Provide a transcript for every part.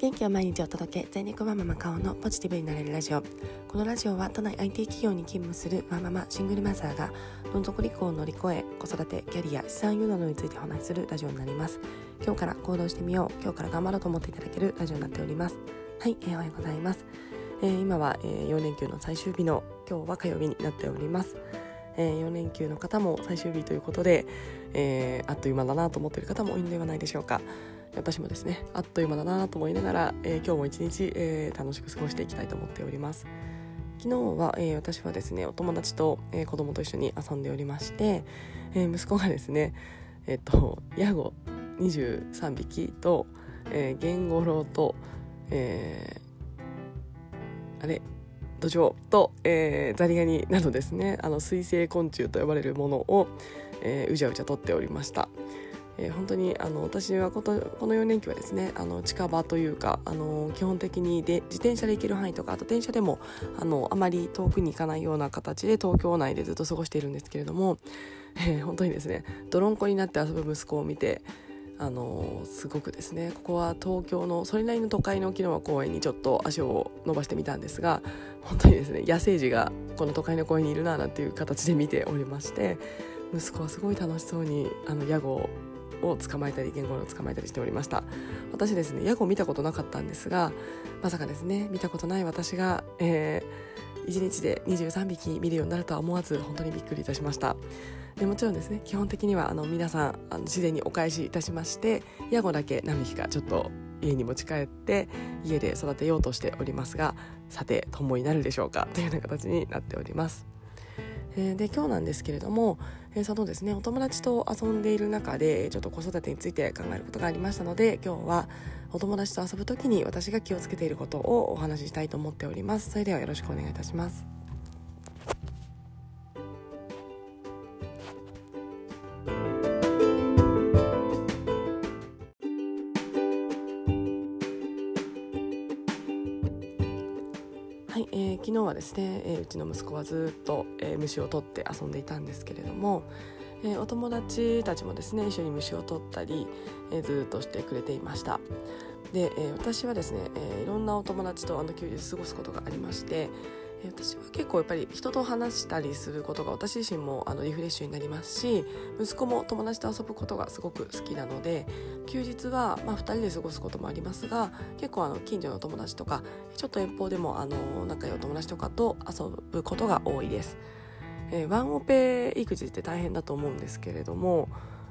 元気を毎日お届け。全力ワンママ顔のポジティブになれるラジオ。このラジオは都内 IT 企業に勤務するワンママシングルマザーがどん底離婚を乗り越え子育てキャリア資産運用などについてお話しするラジオになります。今日から行動してみよう。今日から頑張ろうと思っていただけるラジオになっております。はい、えー、おはようございます、えー、今は、えー、4連休の最終日の今日は火曜日になっております。えー、4連休の方も最終日ということで、えー、あっという間だなと思っている方も多いのではないでしょうか。私もですねあっという間だなと思いながら、えー、今日も一日、えー、楽しく過ごしていきたいと思っております昨日は、えー、私はですねお友達と、えー、子供と一緒に遊んでおりまして、えー、息子がですねえっ、とヤゴ23匹と、え、ゲンゴロウと、えー、あれ土壌と、えー、ザリガニなどですねあの水生昆虫と呼ばれるものを、えー、うじゃうじゃ取っておりました。えー、本当にあの私はこのこの4連休はですねあの近場というかあの基本的にで自転車で行ける範囲とかあと電車でもあのあまり遠くに行かないような形で東京内でずっと過ごしているんですけれども、えー、本当にですね泥んこになって遊ぶ息子を見てあのすごくですねここは東京のそれなりの都会の沖縄公園にちょっと足を伸ばしてみたんですが本当にですね野生児がこの都会の公園にいるななんていう形で見ておりまして息子はすごい楽しそうにあのヤゴをを捕まえたり言語を捕まえたりしておりました。私ですねヤゴ見たことなかったんですがまさかですね見たことない私が、えー、1日で23匹見るようになるとは思わず本当にびっくりいたしました。でもちろんですね基本的にはあの皆さんあの自然にお返しいたしましてヤゴだけ何匹かちょっと家に持ち帰って家で育てようとしておりますがさて友になるでしょうかというような形になっております。えー、で今日なんですけれども、えー、そのですねお友達と遊んでいる中でちょっと子育てについて考えることがありましたので今日はお友達と遊ぶ時に私が気をつけていることをお話ししたいと思っております。それではよろしくお願いいたします。はい、え昨日はですね、えー、うちの息子はずっと、えー、虫を取って遊んでいたんですけれども、えー、お友達たちもですね一緒に虫を取ったり、えずっとしてくれていました。で、え私はですね、えいろんなお友達とあの休日過ごすことがありまして私は結構やっぱり人と話したりすることが私自身もあのリフレッシュになりますし息子も友達と遊ぶことがすごく好きなので休日はまあ2人で過ごすこともありますが結構あの近所の友達とかちょっと遠方でもあの仲良いお友達とかと遊ぶことが多いです。えー、ワンオペ育児って大変だと思うんですけれども、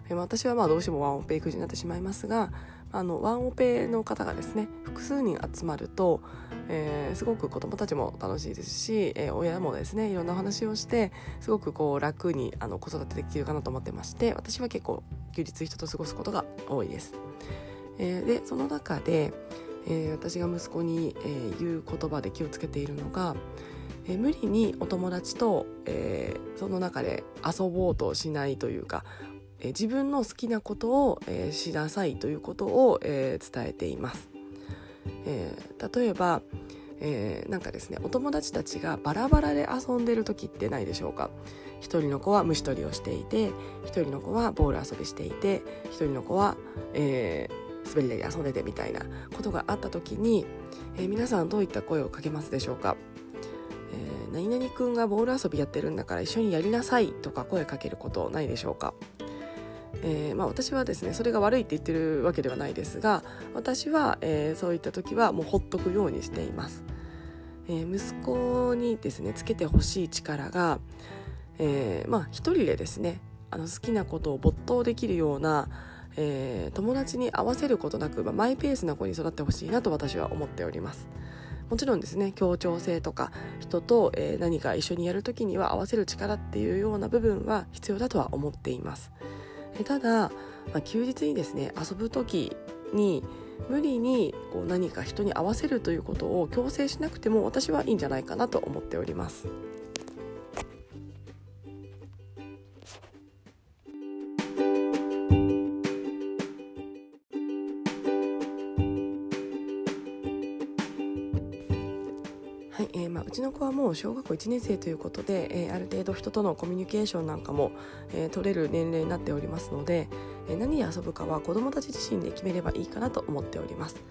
えー、私はまあどうしてもワンオペ育児になってしまいますがあのワンオペの方がですね複数人集まると、えー、すごく子どもたちも楽しいですし、えー、親もですねいろんな話をしてすごくこう楽にあの子育てできるかなと思ってまして私は結構休日人と過ごすことが多いです。えー、でその中で、えー、私が息子に、えー、言う言葉で気をつけているのが、えー、無理にお友達と、えー、その中で遊ぼうとしないというかえ自分の好きなことを、えしなさいということを、え伝えています。え例えば、えー、なんかですねお友達たちがバラバラで遊んでる時ってないでしょうか？一人の子は虫取りをしていて一人の子はボール遊びしていて一人の子は、えー、滑り台で遊んでてみたいなことがあった時に、えー、皆さんどういった声をかけますでしょうか、えー、何々くんがボール遊びやってるんだから一緒にやりなさいとか声かけることないでしょうか？えー、まあ、私はですねそれが悪いって言ってるわけではないですが私は、えー、そういった時はもうほっとくようにしています、えー、息子にですねつけてほしい力が、えまあ一人でですねあの好きなことを没頭できるような、え友達に合わせることなく、まあ、マイペースな子に育ってほしいなと私は思っておりますもちろんですね協調性とか人と、え何か一緒にやる時には合わせる力っていうような部分は必要だとは思っています。ただ、まあ、休日にですね遊ぶ時に無理にこう何か人に合わせるということを強制しなくても私はいいんじゃないかなと思っております。小学校1年生ということで、えー、ある程度人とのコミュニケーションなんかも、えー、取れる年齢になっておりますので、えー、何に遊ぶかは子どもたち自身で決めればいいかなと思っております。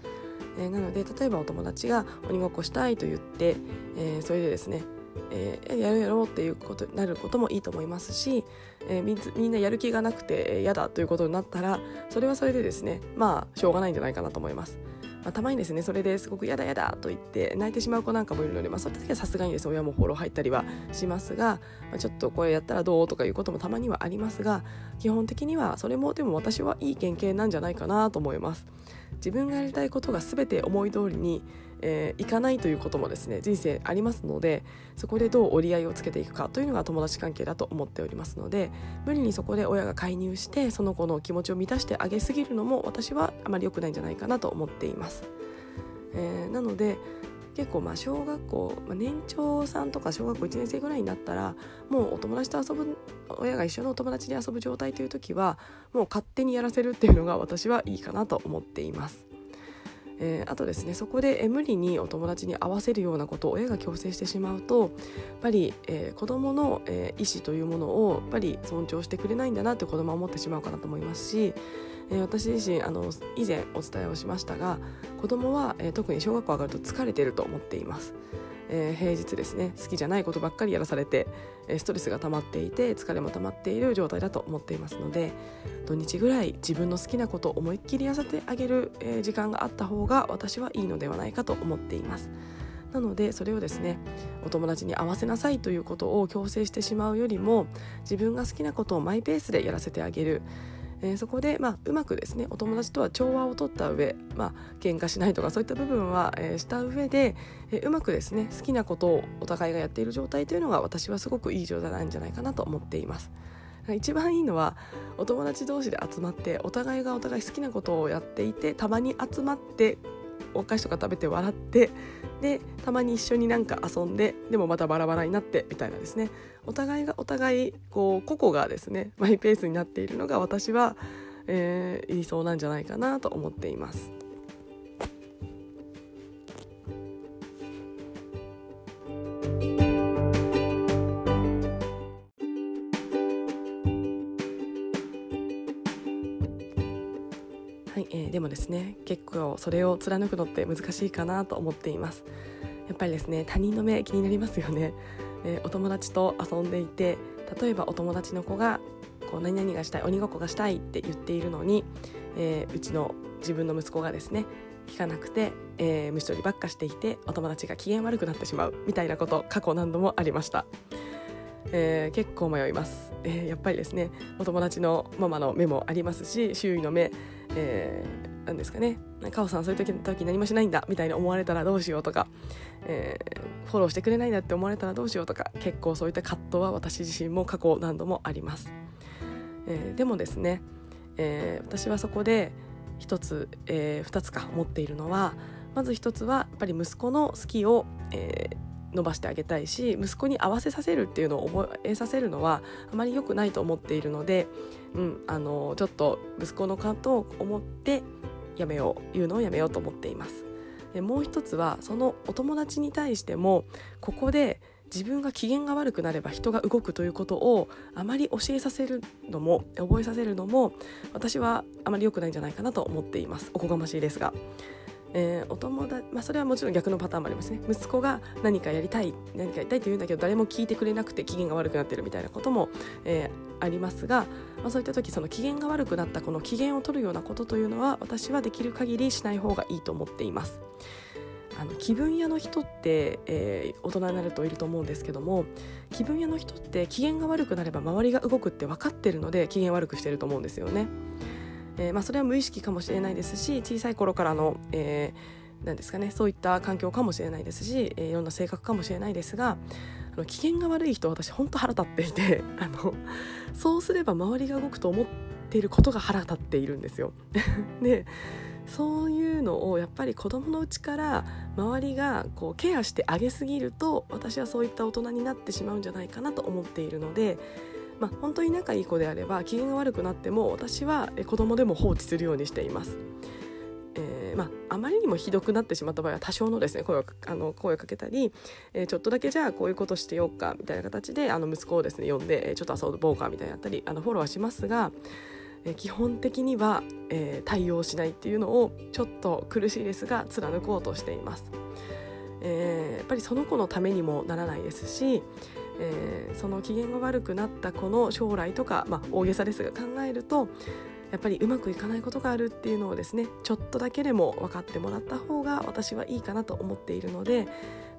えー、なので例えばお友達が鬼ごっこしたいと言って、えー、それでですねえー、やろうやろうっていうことになることもいいと思いますし、えー、みみんなやる気がなくて嫌だということになったらそれはそれでですねまあしょうがないんじゃないかなと思います。まあ、たまにですねそれですごくやだやだと言って泣いてしまう子なんかもいるので、まあ、そういった時はさすがにですね親もフォロー入ったりはしますが、まあ、ちょっとこれやったらどうとかいうこともたまにはありますが基本的にはそれもでも私はいい経験なんじゃないかなと思います。自分がやりたいことが全て思い通りにえー、いかないということもですね人生ありますのでそこでどう折り合いをつけていくかというのが友達関係だと思っておりますので無理にそこで親が介入してその子の気持ちを満たしてあげすぎるのも私はあまり良くないんじゃないかなと思っています。えー、なので結構まあ小学校、まあ、年長さんとか小学校1年生ぐらいになったらもうお友達と遊ぶ親が一緒のお友達で遊ぶ状態という時はもう勝手にやらせるっていうのが私はいいかなと思っています。えー、あとですねそこで無理にお友達に合わせるようなことを親が強制してしまうとやっぱり、えー、子どもの、えー、意思というものをやっぱり尊重してくれないんだなって子どもは思ってしまうかなと思いますし、えー、私自身あの以前お伝えをしましたが子どもは、えー、特に小学校上がると疲れてると思っています。えー、平日ですね好きじゃないことばっかりやらされて、え、ストレスが溜まっていて疲れも溜まっている状態だと思っていますので土日ぐらい自分の好きなことを思いっきりやらせてあげる、えー、時間があった方が私はいいのではないかと思っています。なのでそれをですねお友達に合わせなさいということを強制してしまうよりも自分が好きなことをマイペースでやらせてあげるえー、そこで、まあ、うまくですねお友達とは調和を取った上、まあ喧嘩しないとかそういった部分は、えー、した上で、えー、うまくですね好きなことをお互いがやっている状態というのが私はすごくいい状態なんじゃないかなと思っています。一番いいのはお友達同士で集まってお互いがお互い好きなことをやっていてたまに集まってお菓子とか食べて笑ってでたまに一緒になんか遊んででもまたバラバラになってみたいなですねお互いがお互いこう個々がですねマイペースになっているのが私は、えー、理想なんじゃないかなと思っています。はいえー、でもですね結それを貫くのって難しいかなと思っています。やっぱりですね他人の目気になりますよね、えー、お友達と遊んでいて例えばお友達の子がこう何々がしたい鬼ごっこがしたいって言っているのに、えー、うちの自分の息子がですね聞かなくて、えー、虫取りばっかしていてお友達が機嫌悪くなってしまうみたいなこと過去何度もありました。えー、結構迷います、えー、やっぱりですねお友達のママの目もありますし周囲の目、えー、なんですかね。カオさんそういう時何もしないんだみたいに思われたらどうしようとか、えー、フォローしてくれないんだって思われたらどうしようとか結構そういった葛藤は私自身も過去何度もあります、えー、でもですね、えー、私はそこで一つ、えー、つか思っているのはまず一つはやっぱり息子の好きを、えー、伸ばしてあげたいし息子に合わせさせるっていうのを覚えさせるのはあまり良くないと思っているので、うん、あのちょっと息子のことを思ってやめよう言うのをやめようと思っています。でもう一つはそのお友達に対してもここで自分が機嫌が悪くなれば人が動くということをあまり教えさせるのも覚えさせるのも私はあまり良くないんじゃないかなと思っていますおこがましいですがえー、お友達、まあ、それはもちろん逆のパターンもありますね息子が何かやりたい何かやりたいと言うんだけど誰も聞いてくれなくて機嫌が悪くなってるみたいなことも、えー、ありますが、まあ、そういった時その機嫌が悪くなったこの機嫌を取るようなことというのは私はできる限りしない方がいいと思っています。あの気分屋の人って、えー、大人になるといると思うんですけども気分屋の人って機嫌が悪くなれば周りが動くって分かってるので機嫌悪くしてると思うんですよね。えー、まあ、それは無意識かもしれないですし小さい頃からの、えー、なんですかねそういった環境かもしれないですし、えー、いろんな性格かもしれないですがあの機嫌が悪い人私本当腹立っていて あのそうすれば周りが動くと思っていることが腹立っているんですよ。でそういうのをやっぱり子どものうちから周りがこうケアしてあげすぎると私はそういった大人になってしまうんじゃないかなと思っているのでまあ、本当に仲いい子であれば機嫌が悪くなっても私は子供でも放置するようにしています。えーまあ、あまりにもひどくなってしまった場合は多少のですね声をあの声をかけたり、えー、ちょっとだけじゃあこういうことしてようかみたいな形であの息子をですね呼んで、えー、ちょっと遊ぼうかみたいなやったりあのフォローはしますが、え基本的には、えー、対応しないっていうのをちょっと苦しいですが貫こうとしています。えー、やっぱりその子のためにもならないですし、えー、その機嫌が悪くなった子の将来とか、まあ、大げさですが考えるとやっぱりうまくいかないことがあるっていうのをですねちょっとだけでも分かってもらった方が私はいいかなと思っているので、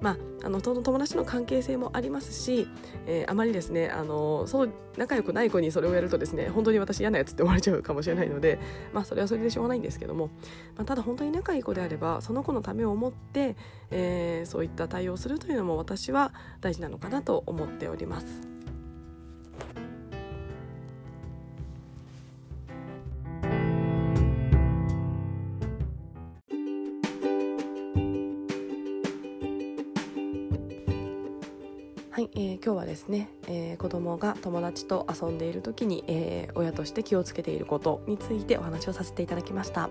まあ、あの友達の関係性もありますし、えー、あまりですねあのそう仲良くない子にそれをやるとですね本当に私嫌なやつって思われちゃうかもしれないので、まあ、それはそれでしょうがないんですけども、まあ、ただ本当に仲いい子であればその子のためを思って、えー、そういった対応をするというのも私は大事なのかなと思っております。い、えー、今日はですね、えー、子供が友達と遊んでいる時に、えー、親として気をつけていることについてお話をさせていただきました。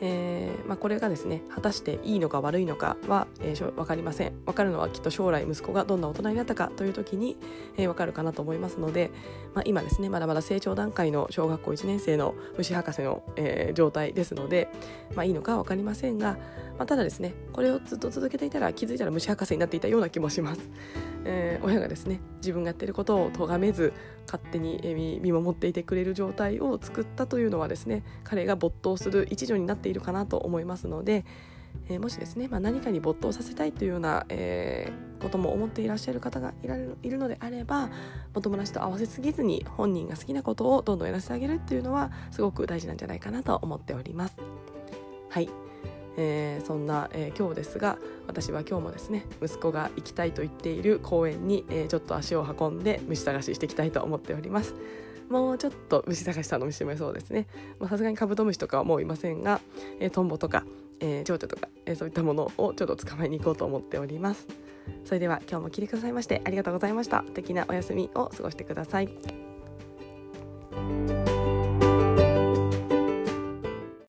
えーまあ、これがですね果たしていいのか悪いのかは、えー、分かりません分かるのはきっと将来息子がどんな大人になったかという時に、えー、分かるかなと思いますので、まあ、今ですねまだまだ成長段階の小学校1年生の虫博士の、えー、状態ですので、まあ、いいのかは分かりませんが、まあ、ただですねこれをずっと続けていたら気づいたら虫博士になっていたような気もします。えー、親がですね自分がやってることを咎めず勝手に見守っていてくれる状態を作ったというのはですね彼が没頭する一助になっているかなと思いますので、えー、もしですね、まあ、何かに没頭させたいというような、えー、ことも思っていらっしゃる方がいられるいるのであればお友達と合わせすぎずに本人が好きなことをどんどんやらせてあげるっていうのはすごく大事なんじゃないかなと思っております。はいえー、そんな、えー、今日ですが私は今日もですね息子が行きたいと言っている公園に、えー、ちょっと足を運んで虫探ししていきたいと思っております。もうちょっと虫探し楽しめそうですね。さすがにカブトムシとかはもういませんが、えトンボとか、え蝶々とか、えそういったものをちょっと捕まえに行こうと思っております。それでは今日も聞いてくださいましてありがとうございました。素敵なお休みを過ごしてください。